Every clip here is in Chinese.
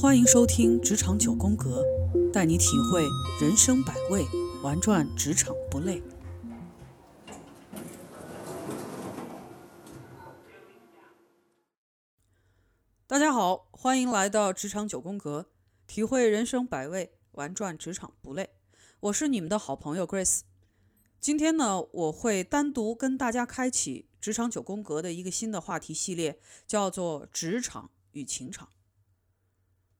欢迎收听《职场九宫格》，带你体会人生百味，玩转职场不累。大家好，欢迎来到《职场九宫格》，体会人生百味，玩转职场不累。我是你们的好朋友 Grace。今天呢，我会单独跟大家开启《职场九宫格》的一个新的话题系列，叫做“职场与情场”。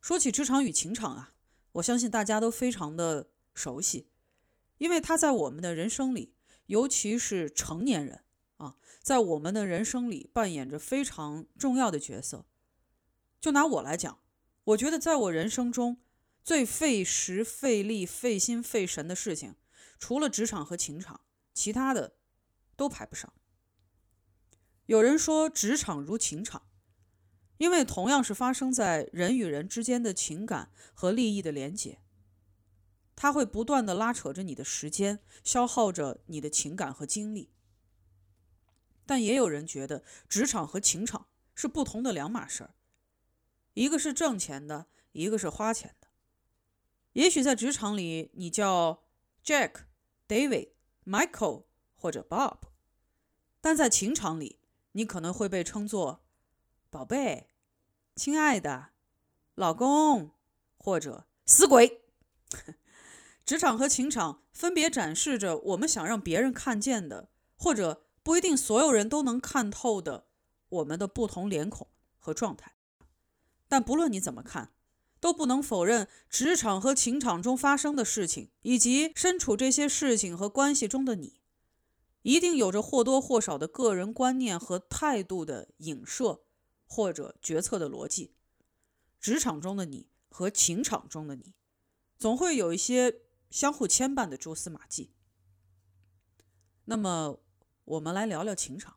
说起职场与情场啊，我相信大家都非常的熟悉，因为它在我们的人生里，尤其是成年人啊，在我们的人生里扮演着非常重要的角色。就拿我来讲，我觉得在我人生中最费时费力、费心费神的事情，除了职场和情场，其他的都排不上。有人说，职场如情场。因为同样是发生在人与人之间的情感和利益的连结，它会不断的拉扯着你的时间，消耗着你的情感和精力。但也有人觉得职场和情场是不同的两码事儿，一个是挣钱的，一个是花钱的。也许在职场里你叫 Jack、David、Michael 或者 Bob，但在情场里你可能会被称作。宝贝，亲爱的，老公，或者死鬼，职场和情场分别展示着我们想让别人看见的，或者不一定所有人都能看透的我们的不同脸孔和状态。但不论你怎么看，都不能否认职场和情场中发生的事情，以及身处这些事情和关系中的你，一定有着或多或少的个人观念和态度的影射。或者决策的逻辑，职场中的你和情场中的你，总会有一些相互牵绊的蛛丝马迹。那么，我们来聊聊情场。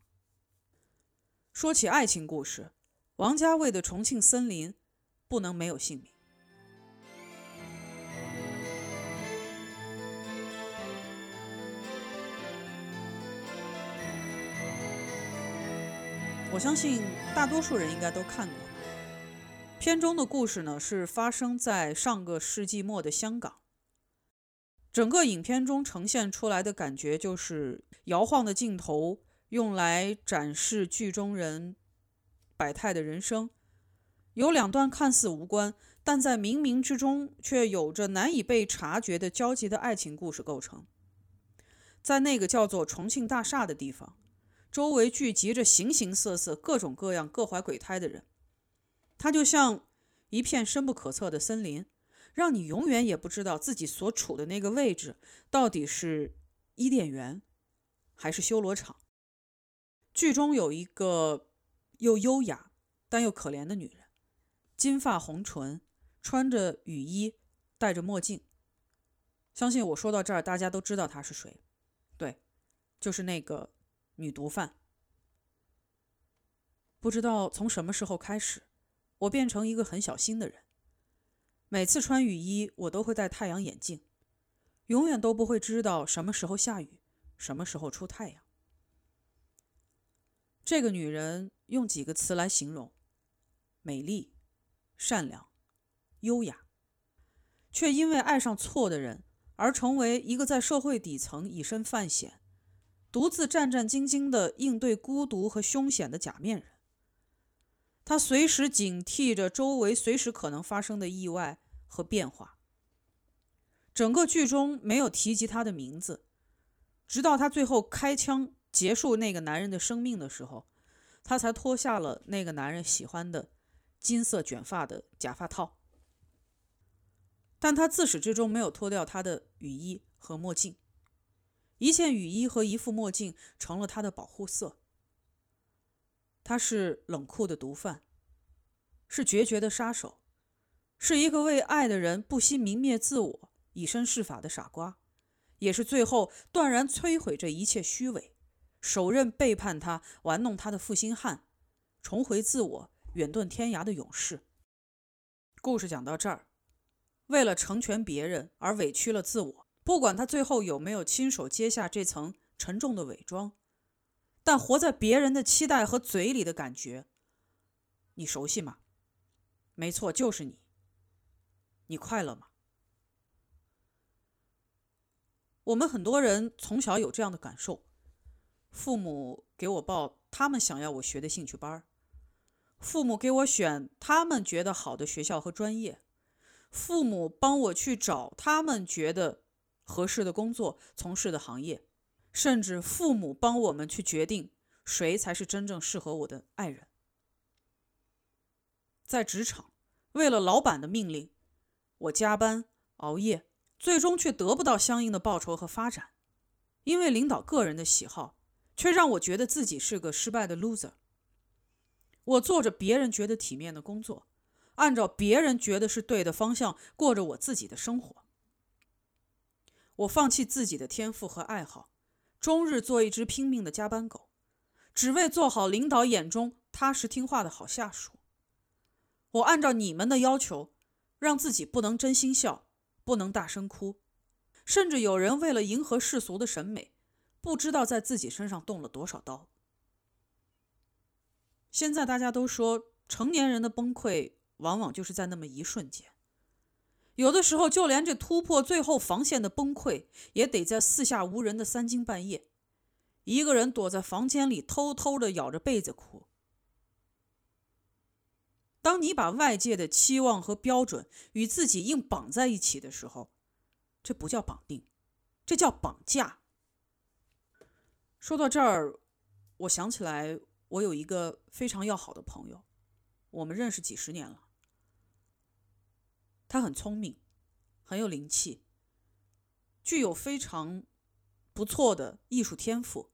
说起爱情故事，王家卫的《重庆森林》不能没有姓名。我相信大多数人应该都看过。片中的故事呢，是发生在上个世纪末的香港。整个影片中呈现出来的感觉就是摇晃的镜头用来展示剧中人百态的人生，有两段看似无关，但在冥冥之中却有着难以被察觉的交集的爱情故事构成。在那个叫做重庆大厦的地方。周围聚集着形形色色、各种各样、各怀鬼胎的人，它就像一片深不可测的森林，让你永远也不知道自己所处的那个位置到底是伊甸园还是修罗场。剧中有一个又优雅但又可怜的女人，金发红唇，穿着雨衣，戴着墨镜。相信我说到这儿，大家都知道她是谁，对，就是那个。女毒贩，不知道从什么时候开始，我变成一个很小心的人。每次穿雨衣，我都会戴太阳眼镜，永远都不会知道什么时候下雨，什么时候出太阳。这个女人用几个词来形容：美丽、善良、优雅，却因为爱上错的人而成为一个在社会底层以身犯险。独自战战兢兢地应对孤独和凶险的假面人，他随时警惕着周围随时可能发生的意外和变化。整个剧中没有提及他的名字，直到他最后开枪结束那个男人的生命的时候，他才脱下了那个男人喜欢的金色卷发的假发套。但他自始至终没有脱掉他的雨衣和墨镜。一件雨衣和一副墨镜成了他的保护色。他是冷酷的毒贩，是决绝的杀手，是一个为爱的人不惜泯灭自我、以身试法的傻瓜，也是最后断然摧毁这一切虚伪、手刃背叛他、玩弄他的负心汉、重回自我、远遁天涯的勇士。故事讲到这儿，为了成全别人而委屈了自我。不管他最后有没有亲手揭下这层沉重的伪装，但活在别人的期待和嘴里的感觉，你熟悉吗？没错，就是你。你快乐吗？我们很多人从小有这样的感受：父母给我报他们想要我学的兴趣班父母给我选他们觉得好的学校和专业，父母帮我去找他们觉得合适的工作、从事的行业，甚至父母帮我们去决定谁才是真正适合我的爱人。在职场，为了老板的命令，我加班熬夜。最终却得不到相应的报酬和发展，因为领导个人的喜好，却让我觉得自己是个失败的 loser。我做着别人觉得体面的工作，按照别人觉得是对的方向过着我自己的生活。我放弃自己的天赋和爱好，终日做一只拼命的加班狗，只为做好领导眼中踏实听话的好下属。我按照你们的要求，让自己不能真心笑。不能大声哭，甚至有人为了迎合世俗的审美，不知道在自己身上动了多少刀。现在大家都说，成年人的崩溃往往就是在那么一瞬间，有的时候就连这突破最后防线的崩溃，也得在四下无人的三更半夜，一个人躲在房间里偷偷的咬着被子哭。当你把外界的期望和标准与自己硬绑在一起的时候，这不叫绑定，这叫绑架。说到这儿，我想起来，我有一个非常要好的朋友，我们认识几十年了。他很聪明，很有灵气，具有非常不错的艺术天赋，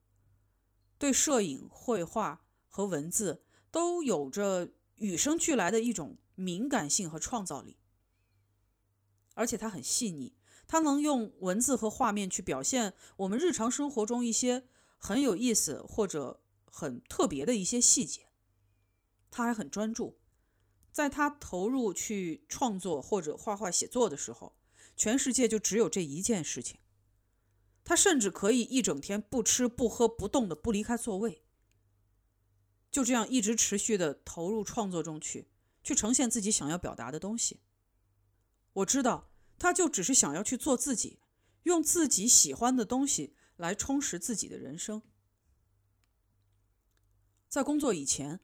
对摄影、绘画和文字都有着。与生俱来的一种敏感性和创造力，而且他很细腻，他能用文字和画面去表现我们日常生活中一些很有意思或者很特别的一些细节。他还很专注，在他投入去创作或者画画写作的时候，全世界就只有这一件事情。他甚至可以一整天不吃不喝不动的不离开座位。就这样一直持续的投入创作中去，去呈现自己想要表达的东西。我知道，他就只是想要去做自己，用自己喜欢的东西来充实自己的人生。在工作以前，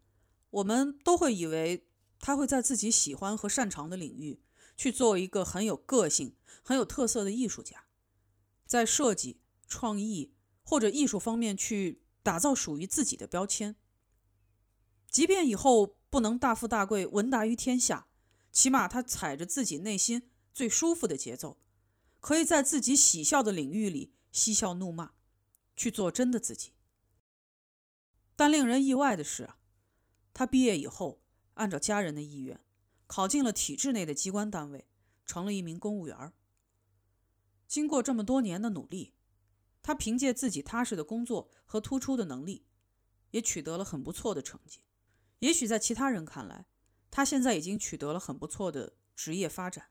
我们都会以为他会在自己喜欢和擅长的领域去做一个很有个性、很有特色的艺术家，在设计、创意或者艺术方面去打造属于自己的标签。即便以后不能大富大贵、闻达于天下，起码他踩着自己内心最舒服的节奏，可以在自己喜笑的领域里嬉笑怒骂，去做真的自己。但令人意外的是，他毕业以后，按照家人的意愿，考进了体制内的机关单位，成了一名公务员。经过这么多年的努力，他凭借自己踏实的工作和突出的能力，也取得了很不错的成绩。也许在其他人看来，他现在已经取得了很不错的职业发展，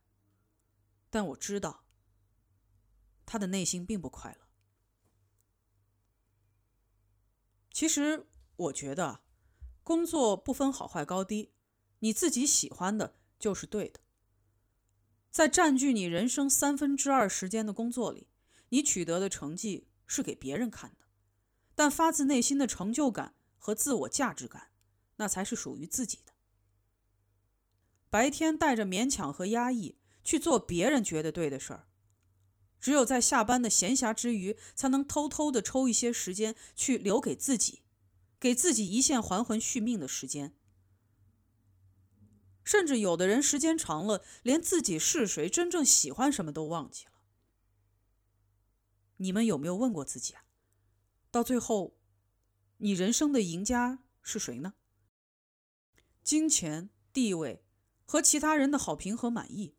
但我知道，他的内心并不快乐。其实，我觉得，工作不分好坏高低，你自己喜欢的就是对的。在占据你人生三分之二时间的工作里，你取得的成绩是给别人看的，但发自内心的成就感和自我价值感。那才是属于自己的。白天带着勉强和压抑去做别人觉得对的事儿，只有在下班的闲暇之余，才能偷偷的抽一些时间去留给自己，给自己一线还魂续命的时间。甚至有的人时间长了，连自己是谁、真正喜欢什么都忘记了。你们有没有问过自己啊？到最后，你人生的赢家是谁呢？金钱、地位和其他人的好评和满意，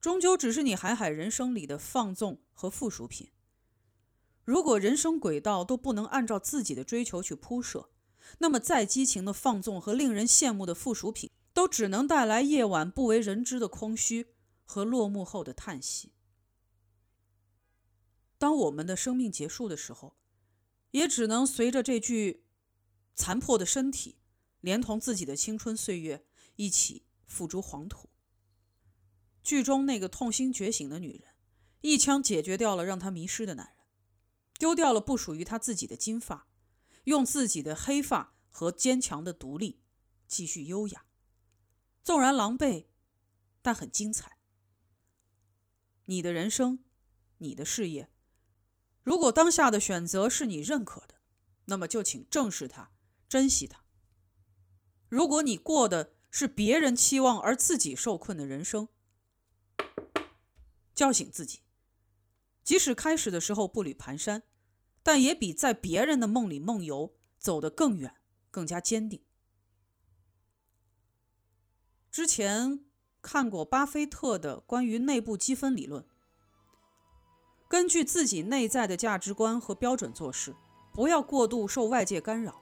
终究只是你海海人生里的放纵和附属品。如果人生轨道都不能按照自己的追求去铺设，那么再激情的放纵和令人羡慕的附属品，都只能带来夜晚不为人知的空虚和落幕后的叹息。当我们的生命结束的时候，也只能随着这具残破的身体，连同自己的青春岁月一起付诸黄土。剧中那个痛心觉醒的女人，一枪解决掉了让她迷失的男人，丢掉了不属于她自己的金发，用自己的黑发和坚强的独立继续优雅。纵然狼狈，但很精彩。你的人生，你的事业，如果当下的选择是你认可的，那么就请正视它，珍惜它。如果你过的是别人期望而自己受困的人生，叫醒自己，即使开始的时候步履蹒跚，但也比在别人的梦里梦游走得更远，更加坚定。之前看过巴菲特的关于内部积分理论，根据自己内在的价值观和标准做事，不要过度受外界干扰，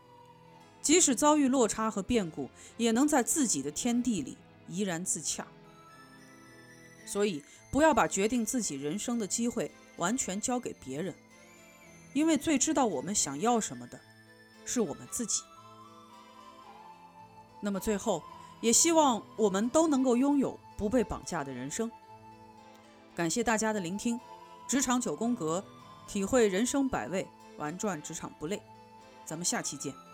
即使遭遇落差和变故，也能在自己的天地里怡然自洽。所以，不要把决定自己人生的机会完全交给别人，因为最知道我们想要什么的，是我们自己。那么最后。也希望我们都能够拥有不被绑架的人生。感谢大家的聆听，职场九宫格，体会人生百味，玩转职场不累。咱们下期见。